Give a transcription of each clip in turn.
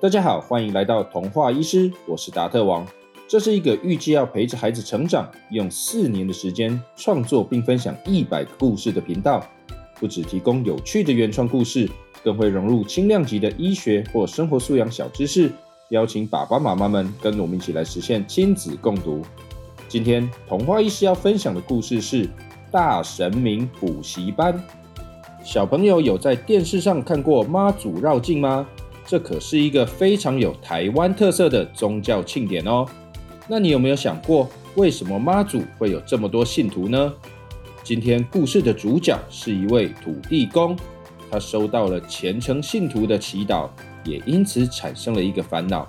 大家好，欢迎来到童话医师，我是达特王。这是一个预计要陪着孩子成长，用四年的时间创作并分享一百个故事的频道。不只提供有趣的原创故事，更会融入轻量级的医学或生活素养小知识，邀请爸爸妈妈们跟我们一起来实现亲子共读。今天童话医师要分享的故事是大神明补习班。小朋友有在电视上看过妈祖绕境吗？这可是一个非常有台湾特色的宗教庆典哦。那你有没有想过，为什么妈祖会有这么多信徒呢？今天故事的主角是一位土地公，他收到了虔诚信徒的祈祷，也因此产生了一个烦恼。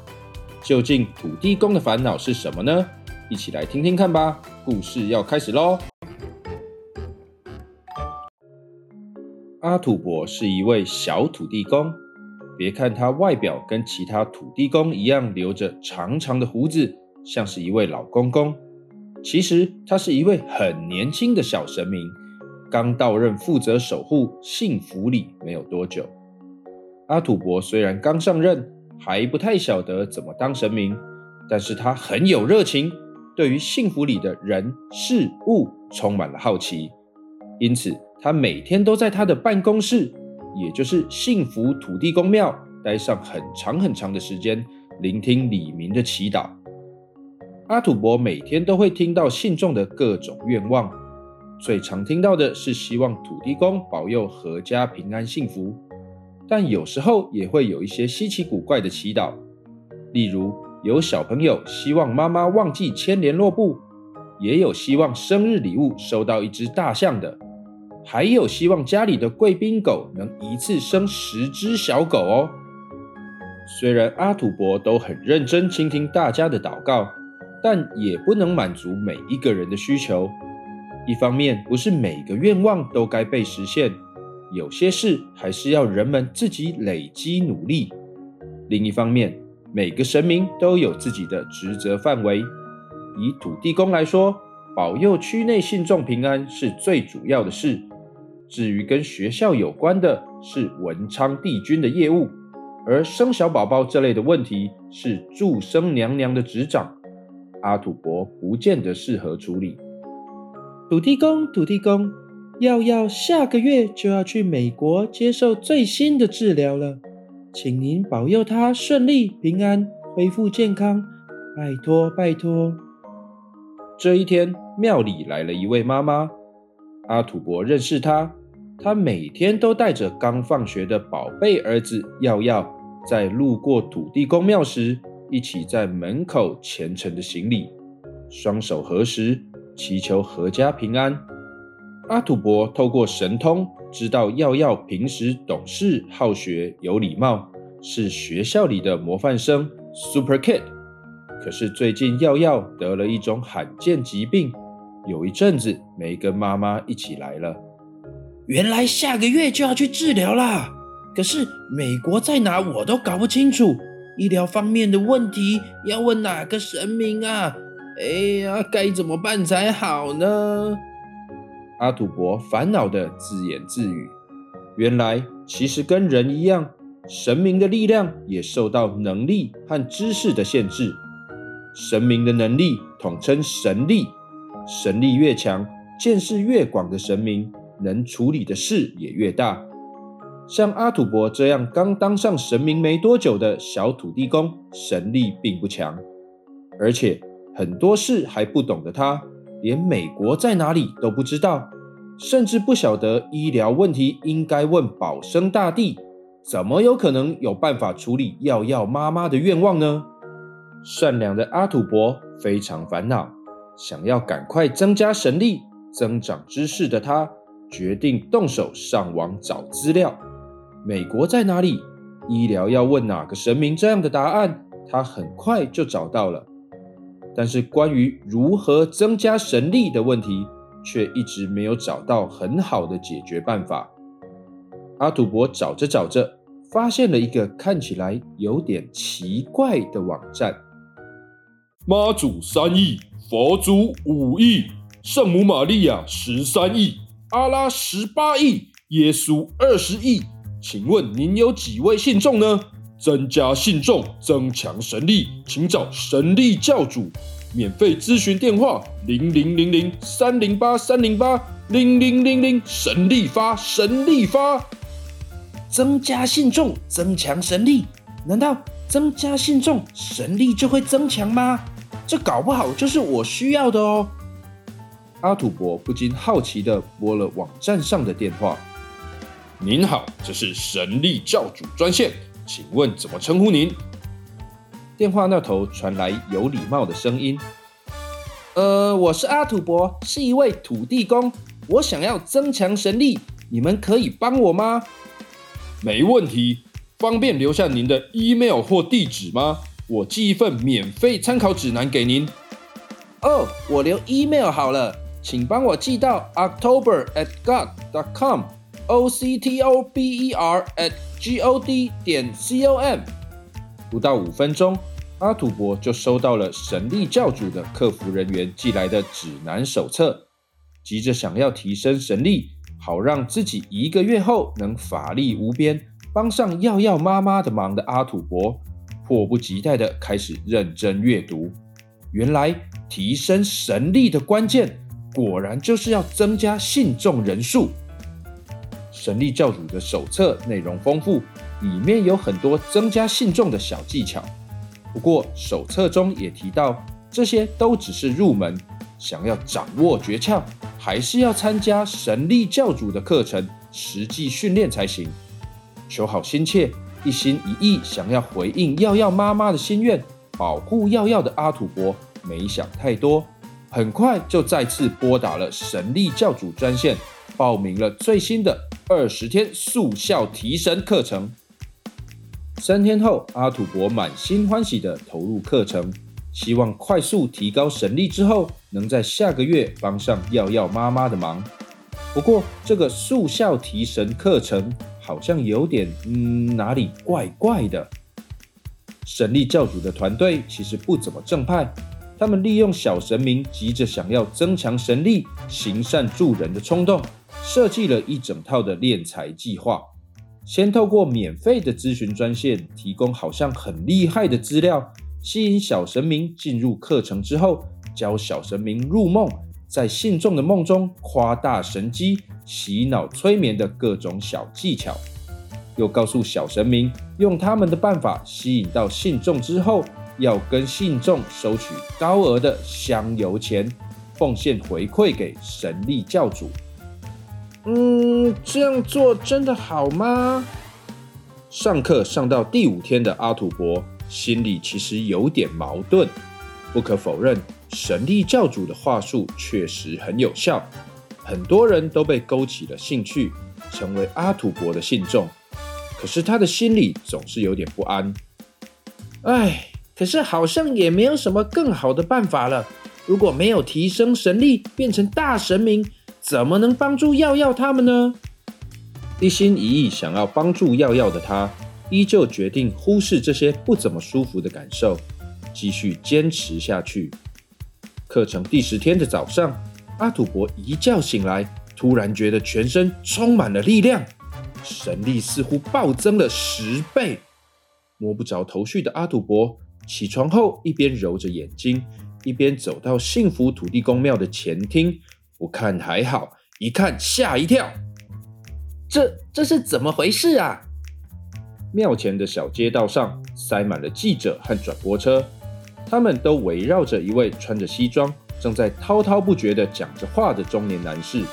究竟土地公的烦恼是什么呢？一起来听听看吧。故事要开始喽。阿土伯是一位小土地公。别看他外表跟其他土地公一样，留着长长的胡子，像是一位老公公。其实他是一位很年轻的小神明，刚到任负责守护幸福里没有多久。阿土伯虽然刚上任，还不太晓得怎么当神明，但是他很有热情，对于幸福里的人事物充满了好奇，因此他每天都在他的办公室。也就是幸福土地公庙，待上很长很长的时间，聆听李明的祈祷。阿土伯每天都会听到信众的各种愿望，最常听到的是希望土地公保佑阖家平安幸福，但有时候也会有一些稀奇古怪的祈祷，例如有小朋友希望妈妈忘记牵联络簿，也有希望生日礼物收到一只大象的。还有希望家里的贵宾狗能一次生十只小狗哦。虽然阿土伯都很认真倾听大家的祷告，但也不能满足每一个人的需求。一方面，不是每个愿望都该被实现，有些事还是要人们自己累积努力。另一方面，每个神明都有自己的职责范围。以土地公来说，保佑区内信众平安是最主要的事。至于跟学校有关的，是文昌帝君的业务；而生小宝宝这类的问题，是祝生娘娘的执掌。阿土伯不见得适合处理。土地公，土地公，耀耀下个月就要去美国接受最新的治疗了，请您保佑他顺利平安，恢复健康，拜托拜托。这一天，庙里来了一位妈妈，阿土伯认识她。他每天都带着刚放学的宝贝儿子耀耀，在路过土地公庙时，一起在门口虔诚的行礼，双手合十，祈求阖家平安。阿土伯透过神通知道耀耀平时懂事、好学、有礼貌，是学校里的模范生 Super Kid。可是最近耀耀得了一种罕见疾病，有一阵子没跟妈妈一起来了。原来下个月就要去治疗啦，可是美国在哪我都搞不清楚，医疗方面的问题要问哪个神明啊？哎呀，该怎么办才好呢？阿土伯烦恼的自言自语。原来其实跟人一样，神明的力量也受到能力和知识的限制。神明的能力统称神力，神力越强，见识越广的神明。能处理的事也越大，像阿土伯这样刚当上神明没多久的小土地公，神力并不强，而且很多事还不懂的他，连美国在哪里都不知道，甚至不晓得医疗问题应该问保生大帝，怎么有可能有办法处理要要妈妈的愿望呢？善良的阿土伯非常烦恼，想要赶快增加神力、增长知识的他。决定动手上网找资料，美国在哪里？医疗要问哪个神明？这样的答案，他很快就找到了。但是关于如何增加神力的问题，却一直没有找到很好的解决办法。阿土伯找着找着，发现了一个看起来有点奇怪的网站：妈祖三亿，佛祖五亿，圣母玛利亚十三亿。阿拉十八亿，耶稣二十亿，请问您有几位信众呢？增加信众，增强神力，请找神力教主。免费咨询电话：零零零零三零八三零八零零零零。神力发，神力发。增加信众，增强神力。难道增加信众，神力就会增强吗？这搞不好就是我需要的哦。阿土伯不禁好奇地拨了网站上的电话。您好，这是神力教主专线，请问怎么称呼您？电话那头传来有礼貌的声音：“呃，我是阿土伯，是一位土地公，我想要增强神力，你们可以帮我吗？”没问题，方便留下您的 email 或地址吗？我寄一份免费参考指南给您。哦，我留 email 好了，请帮我寄到 october at god dot com。o c t o b e r at g o d 点 c o m，不到五分钟，阿土伯就收到了神力教主的客服人员寄来的指南手册。急着想要提升神力，好让自己一个月后能法力无边，帮上耀耀妈妈的忙的阿土伯，迫不及待地开始认真阅读。原来提升神力的关键，果然就是要增加信众人数。神力教主的手册内容丰富，里面有很多增加信众的小技巧。不过手册中也提到，这些都只是入门，想要掌握诀窍，还是要参加神力教主的课程，实际训练才行。求好心切，一心一意想要回应耀耀妈妈的心愿，保护耀耀的阿土伯没想太多，很快就再次拨打了神力教主专线，报名了最新的。二十天速效提神课程，三天后，阿土伯满心欢喜地投入课程，希望快速提高神力之后，能在下个月帮上耀耀妈妈的忙。不过，这个速效提神课程好像有点……嗯，哪里怪怪的？神力教主的团队其实不怎么正派，他们利用小神明急着想要增强神力、行善助人的冲动。设计了一整套的敛财计划，先透过免费的咨询专线提供好像很厉害的资料，吸引小神明进入课程之后，教小神明入梦，在信众的梦中夸大神机、洗脑催眠的各种小技巧，又告诉小神明用他们的办法吸引到信众之后，要跟信众收取高额的香油钱，奉献回馈给神力教主。嗯，这样做真的好吗？上课上到第五天的阿土伯心里其实有点矛盾。不可否认，神力教主的话术确实很有效，很多人都被勾起了兴趣，成为阿土伯的信众。可是他的心里总是有点不安。唉，可是好像也没有什么更好的办法了。如果没有提升神力，变成大神明。怎么能帮助耀耀他们呢？一心一意想要帮助耀耀的他，依旧决定忽视这些不怎么舒服的感受，继续坚持下去。课程第十天的早上，阿土伯一觉醒来，突然觉得全身充满了力量，神力似乎暴增了十倍。摸不着头绪的阿土伯起床后，一边揉着眼睛，一边走到幸福土地公庙的前厅。不看还好，一看吓一跳。这这是怎么回事啊？庙前的小街道上塞满了记者和转播车，他们都围绕着一位穿着西装、正在滔滔不绝地讲着话的中年男士。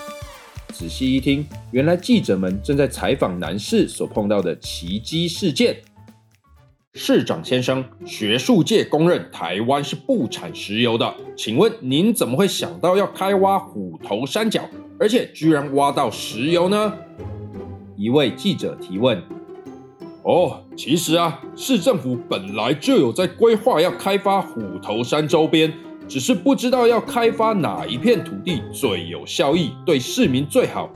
仔细一听，原来记者们正在采访男士所碰到的奇迹事件。市长先生，学术界公认台湾是不产石油的，请问您怎么会想到要开挖虎头山脚，而且居然挖到石油呢？一位记者提问。哦，其实啊，市政府本来就有在规划要开发虎头山周边，只是不知道要开发哪一片土地最有效益，对市民最好。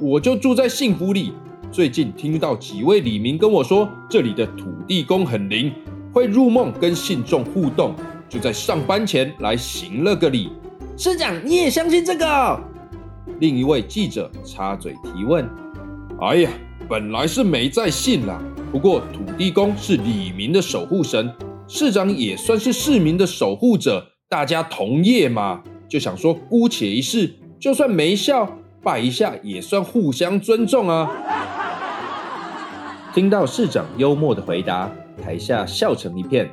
我就住在幸福里。最近听到几位李民跟我说，这里的土地公很灵，会入梦跟信众互动，就在上班前来行了个礼。市长，你也相信这个？另一位记者插嘴提问：“哎呀，本来是没在信啦，不过土地公是李民的守护神，市长也算是市民的守护者，大家同业嘛，就想说姑且一试，就算没效，拜一下也算互相尊重啊。听到市长幽默的回答，台下笑成一片。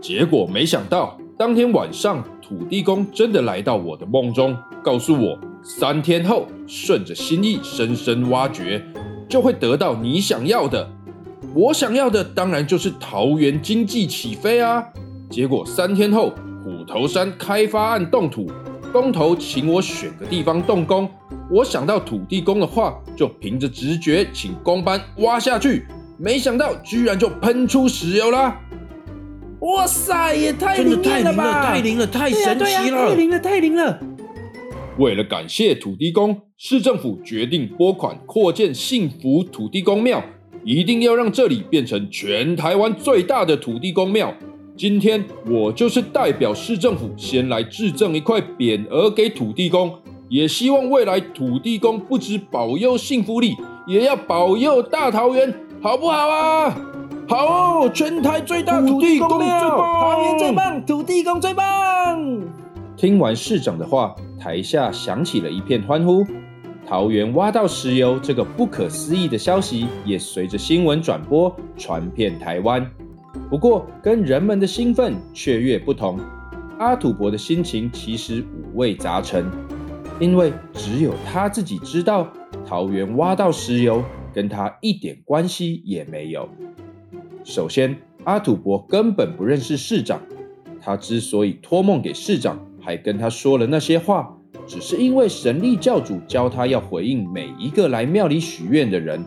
结果没想到，当天晚上土地公真的来到我的梦中，告诉我三天后顺着心意深深挖掘，就会得到你想要的。我想要的当然就是桃园经济起飞啊！结果三天后虎头山开发案动土，工头请我选个地方动工。我想到土地公的话，就凭着直觉请工班挖下去，没想到居然就喷出石油啦！哇塞，也太灵了吧！太灵了，太神奇了！太灵了，太灵了！为了感谢土地公，市政府决定拨款扩建幸福土地公庙，一定要让这里变成全台湾最大的土地公庙。今天我就是代表市政府，先来致赠一块匾额给土地公。也希望未来土地公不止保佑幸福里，也要保佑大桃园，好不好啊？好，全台最大土地公庙，桃园最棒，土地公最棒。听完市长的话，台下响起了一片欢呼。桃园挖到石油这个不可思议的消息，也随着新闻转播传遍台湾。不过，跟人们的兴奋却越不同，阿土伯的心情其实五味杂陈。因为只有他自己知道，桃园挖到石油跟他一点关系也没有。首先，阿土伯根本不认识市长，他之所以托梦给市长，还跟他说了那些话，只是因为神力教主教他要回应每一个来庙里许愿的人，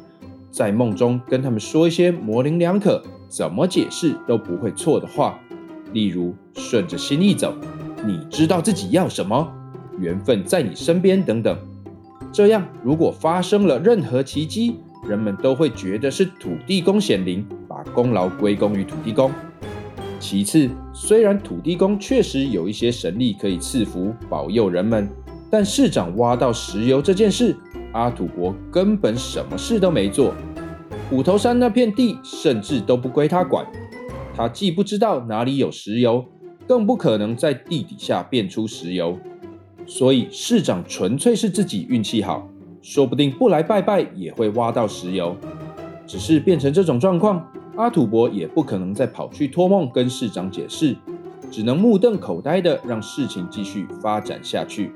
在梦中跟他们说一些模棱两可、怎么解释都不会错的话，例如顺着心意走，你知道自己要什么。缘分在你身边，等等。这样，如果发生了任何奇迹，人们都会觉得是土地公显灵，把功劳归功于土地公。其次，虽然土地公确实有一些神力可以赐福保佑人们，但市长挖到石油这件事，阿土伯根本什么事都没做。虎头山那片地甚至都不归他管，他既不知道哪里有石油，更不可能在地底下变出石油。所以市长纯粹是自己运气好，说不定不来拜拜也会挖到石油。只是变成这种状况，阿土伯也不可能再跑去托梦跟市长解释，只能目瞪口呆的让事情继续发展下去。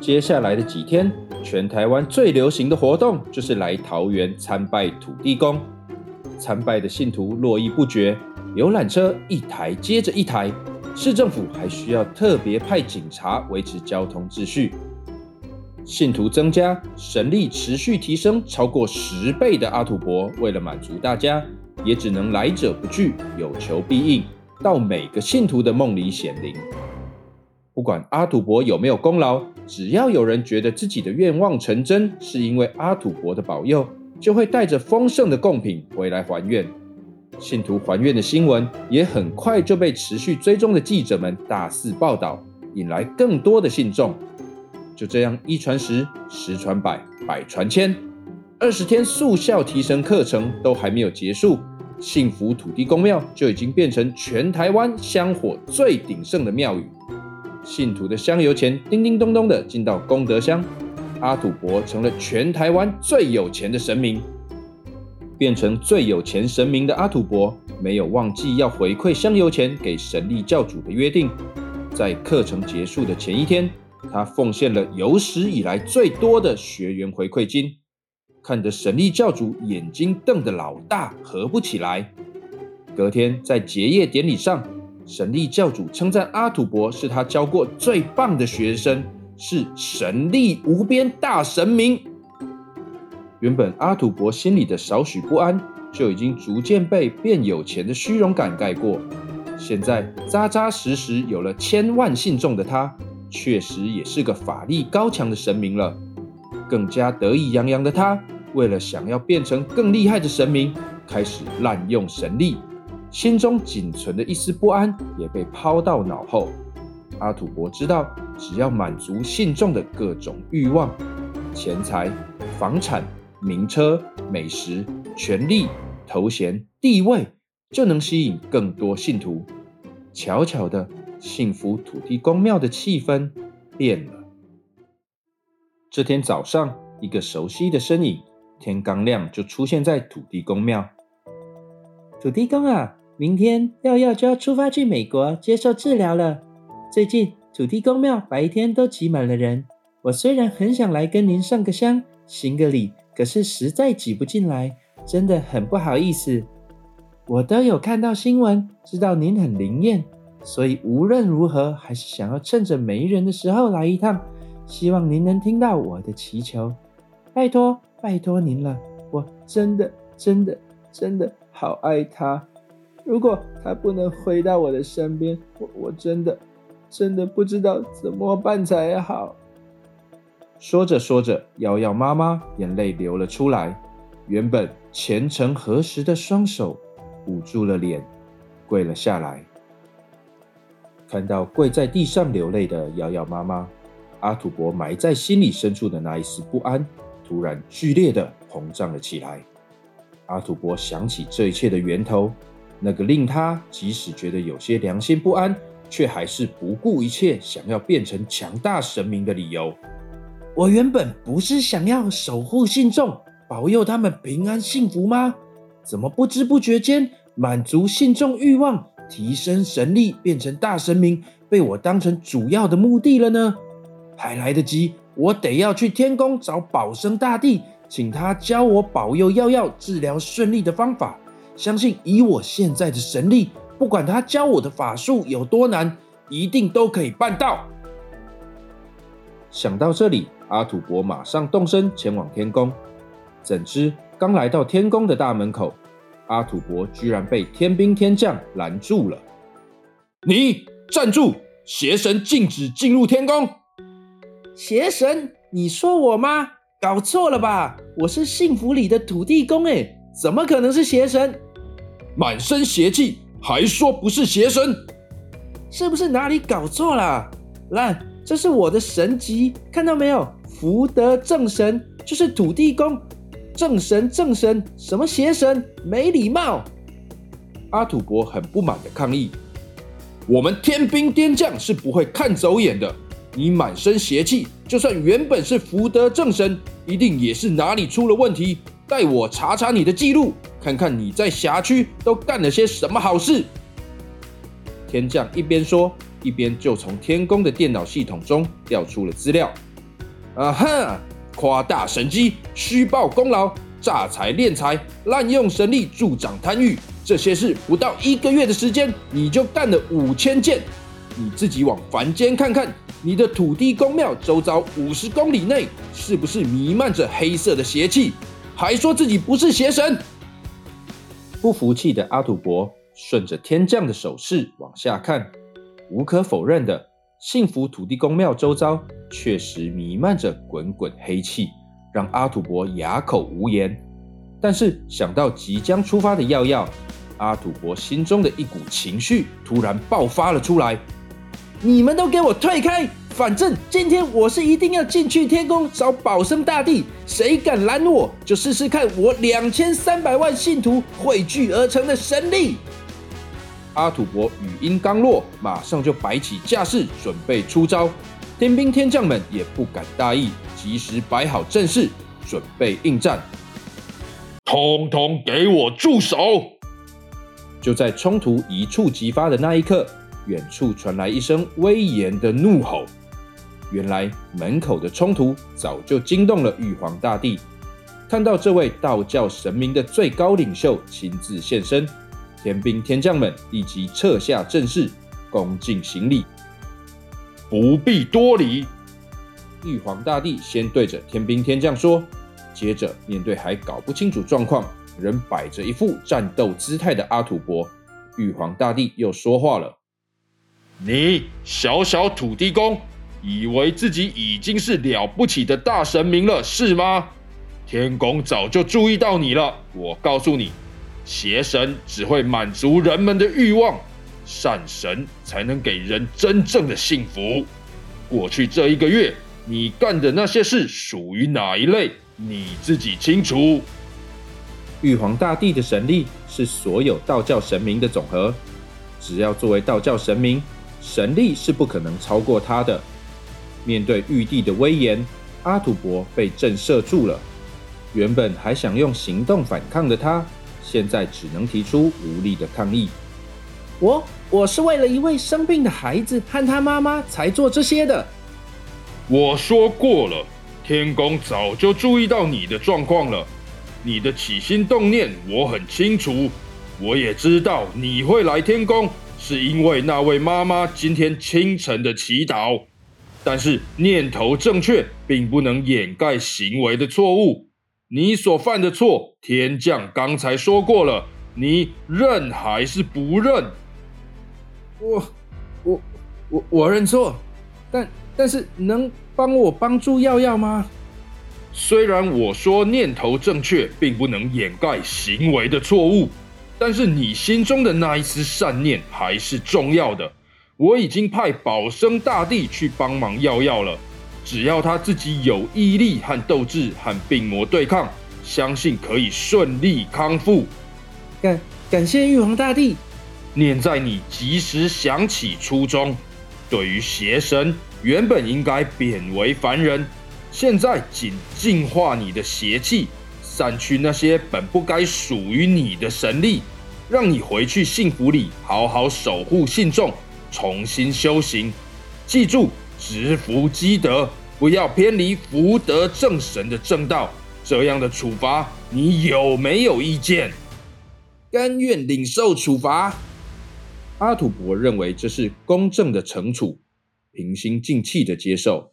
接下来的几天，全台湾最流行的活动就是来桃园参拜土地公，参拜的信徒络绎不绝，游览车一台接着一台。市政府还需要特别派警察维持交通秩序。信徒增加，神力持续提升，超过十倍的阿土伯，为了满足大家，也只能来者不拒，有求必应，到每个信徒的梦里显灵。不管阿土伯有没有功劳，只要有人觉得自己的愿望成真，是因为阿土伯的保佑，就会带着丰盛的贡品回来还愿。信徒还愿的新闻也很快就被持续追踪的记者们大肆报道，引来更多的信众。就这样一传十，十传百，百传千，二十天速效提升课程都还没有结束，幸福土地公庙就已经变成全台湾香火最鼎盛的庙宇。信徒的香油钱叮叮咚咚的进到功德箱，阿土伯成了全台湾最有钱的神明。变成最有钱神明的阿土伯，没有忘记要回馈香油钱给神力教主的约定。在课程结束的前一天，他奉献了有史以来最多的学员回馈金，看得神力教主眼睛瞪得老大，合不起来。隔天在结业典礼上，神力教主称赞阿土伯是他教过最棒的学生，是神力无边大神明。原本阿土伯心里的少许不安，就已经逐渐被变有钱的虚荣感盖过。现在扎扎实实有了千万信众的他，确实也是个法力高强的神明了。更加得意洋洋的他，为了想要变成更厉害的神明，开始滥用神力，心中仅存的一丝不安也被抛到脑后。阿土伯知道，只要满足信众的各种欲望，钱财、房产。名车、美食权力、头衔、地位，就能吸引更多信徒。悄悄的，幸福土地公庙的气氛变了。这天早上，一个熟悉的身影，天刚亮就出现在土地公庙。土地公啊，明天耀耀就要出发去美国接受治疗了。最近土地公庙白天都挤满了人。我虽然很想来跟您上个香、行个礼，可是实在挤不进来，真的很不好意思。我都有看到新闻，知道您很灵验，所以无论如何还是想要趁着没人的时候来一趟。希望您能听到我的祈求，拜托拜托您了。我真的真的真的好爱他。如果他不能回到我的身边，我我真的真的不知道怎么办才好。说着说着，瑶瑶妈妈眼泪流了出来，原本虔诚合十的双手捂住了脸，跪了下来。看到跪在地上流泪的瑶瑶妈妈，阿土伯埋在心里深处的那一丝不安，突然剧烈的膨胀了起来。阿土伯想起这一切的源头，那个令他即使觉得有些良心不安，却还是不顾一切想要变成强大神明的理由。我原本不是想要守护信众，保佑他们平安幸福吗？怎么不知不觉间满足信众欲望，提升神力，变成大神明，被我当成主要的目的了呢？还来得及，我得要去天宫找保生大帝，请他教我保佑药药治疗顺利的方法。相信以我现在的神力，不管他教我的法术有多难，一定都可以办到。想到这里。阿土伯马上动身前往天宫，怎知刚来到天宫的大门口，阿土伯居然被天兵天将拦住了。你站住！邪神禁止进入天宫。邪神？你说我吗？搞错了吧？我是幸福里的土地公哎，怎么可能是邪神？满身邪气，还说不是邪神？是不是哪里搞错了？来，这是我的神级，看到没有？福德正神就是土地公，正神正神什么邪神，没礼貌！阿土伯很不满的抗议：“我们天兵天将是不会看走眼的，你满身邪气，就算原本是福德正神，一定也是哪里出了问题。带我查查你的记录，看看你在辖区都干了些什么好事。”天将一边说，一边就从天宫的电脑系统中调出了资料。啊哈！夸大神机，虚报功劳，诈财敛财，滥用神力，助长贪欲，这些事不到一个月的时间，你就干了五千件。你自己往凡间看看，你的土地公庙周遭五十公里内，是不是弥漫着黑色的邪气？还说自己不是邪神？不服气的阿土伯顺着天降的手势往下看，无可否认的。幸福土地公庙周遭确实弥漫着滚滚黑气，让阿土伯哑口无言。但是想到即将出发的耀耀，阿土伯心中的一股情绪突然爆发了出来：“你们都给我退开！反正今天我是一定要进去天宫找保生大帝，谁敢拦我，就试试看我两千三百万信徒汇聚而成的神力！”阿土伯语音刚落，马上就摆起架势，准备出招。天兵天将们也不敢大意，及时摆好阵势，准备应战。通通给我住手！就在冲突一触即发的那一刻，远处传来一声威严的怒吼。原来门口的冲突早就惊动了玉皇大帝，看到这位道教神明的最高领袖亲自现身。天兵天将们立即撤下阵势，恭敬行礼。不必多礼。玉皇大帝先对着天兵天将说，接着面对还搞不清楚状况、仍摆着一副战斗姿态的阿土伯，玉皇大帝又说话了：“你小小土地公，以为自己已经是了不起的大神明了，是吗？天宫早就注意到你了。我告诉你。”邪神只会满足人们的欲望，善神才能给人真正的幸福。过去这一个月，你干的那些事属于哪一类？你自己清楚。玉皇大帝的神力是所有道教神明的总和，只要作为道教神明，神力是不可能超过他的。面对玉帝的威严，阿土伯被震慑住了。原本还想用行动反抗的他，现在只能提出无力的抗议。我我是为了一位生病的孩子和他妈妈才做这些的。我说过了，天宫早就注意到你的状况了。你的起心动念我很清楚，我也知道你会来天宫，是因为那位妈妈今天清晨的祈祷。但是念头正确，并不能掩盖行为的错误。你所犯的错，天将刚才说过了，你认还是不认？我我我我认错，但但是能帮我帮助耀耀吗？虽然我说念头正确，并不能掩盖行为的错误，但是你心中的那一丝善念还是重要的。我已经派保生大帝去帮忙耀耀了，只要他自己有毅力和斗志，和病魔对抗，相信可以顺利康复。感感谢玉皇大帝，念在你及时想起初衷。对于邪神，原本应该贬为凡人。现在仅净化你的邪气，散去那些本不该属于你的神力，让你回去幸福里好好守护信众，重新修行。记住，知福积德，不要偏离福德正神的正道。这样的处罚，你有没有意见？甘愿领受处罚。阿土伯认为这是公正的惩处，平心静气的接受。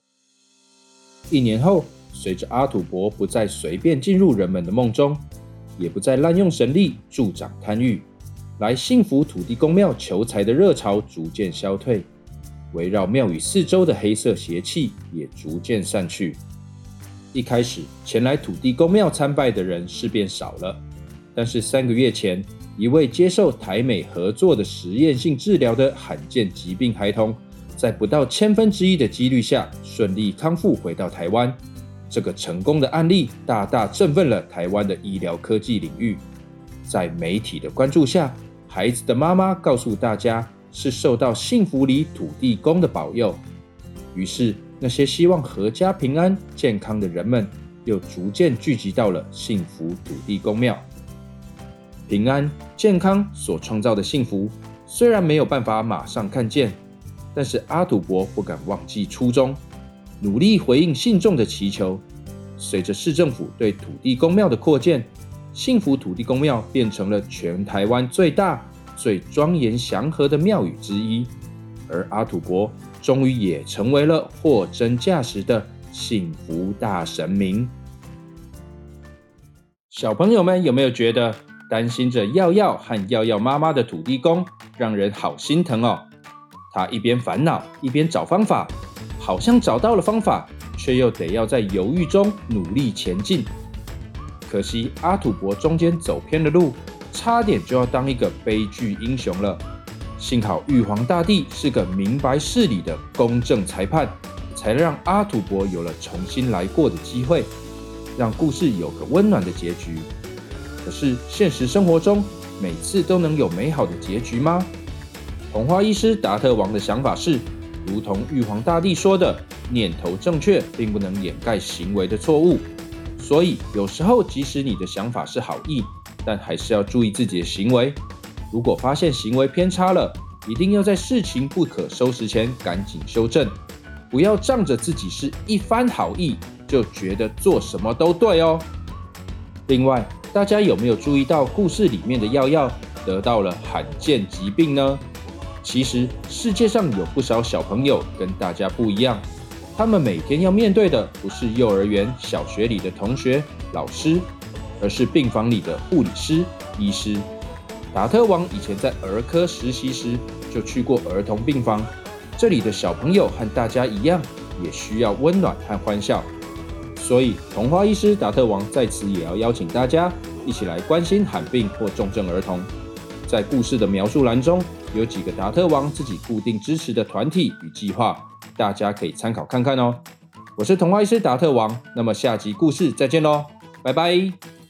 一年后，随着阿土伯不再随便进入人们的梦中，也不再滥用神力助长贪欲，来幸福土地公庙求财的热潮逐渐消退，围绕庙宇四周的黑色邪气也逐渐散去。一开始前来土地公庙参拜的人是变少了，但是三个月前，一位接受台美合作的实验性治疗的罕见疾病孩童。在不到千分之一的几率下顺利康复回到台湾，这个成功的案例大大振奋了台湾的医疗科技领域。在媒体的关注下，孩子的妈妈告诉大家是受到幸福里土地公的保佑。于是，那些希望阖家平安健康的人们又逐渐聚集到了幸福土地公庙。平安健康所创造的幸福，虽然没有办法马上看见。但是阿土伯不敢忘记初衷，努力回应信众的祈求。随着市政府对土地公庙的扩建，幸福土地公庙变成了全台湾最大、最庄严祥和的庙宇之一。而阿土伯终于也成为了货真价实的幸福大神明。小朋友们有没有觉得担心着耀耀和耀耀妈妈的土地公，让人好心疼哦？他一边烦恼一边找方法，好像找到了方法，却又得要在犹豫中努力前进。可惜阿土伯中间走偏了路，差点就要当一个悲剧英雄了。幸好玉皇大帝是个明白事理的公正裁判，才让阿土伯有了重新来过的机会，让故事有个温暖的结局。可是现实生活中，每次都能有美好的结局吗？童话医师达特王的想法是，如同玉皇大帝说的，念头正确并不能掩盖行为的错误。所以有时候即使你的想法是好意，但还是要注意自己的行为。如果发现行为偏差了，一定要在事情不可收拾前赶紧修正，不要仗着自己是一番好意就觉得做什么都对哦。另外，大家有没有注意到故事里面的药药得到了罕见疾病呢？其实世界上有不少小朋友跟大家不一样，他们每天要面对的不是幼儿园、小学里的同学、老师，而是病房里的护理师、医师。达特王以前在儿科实习时就去过儿童病房，这里的小朋友和大家一样，也需要温暖和欢笑。所以，童话医师达特王在此也要邀请大家一起来关心罕病或重症儿童。在故事的描述栏中。有几个达特王自己固定支持的团体与计划，大家可以参考看看哦。我是童话医师达特王，那么下集故事再见喽，拜拜。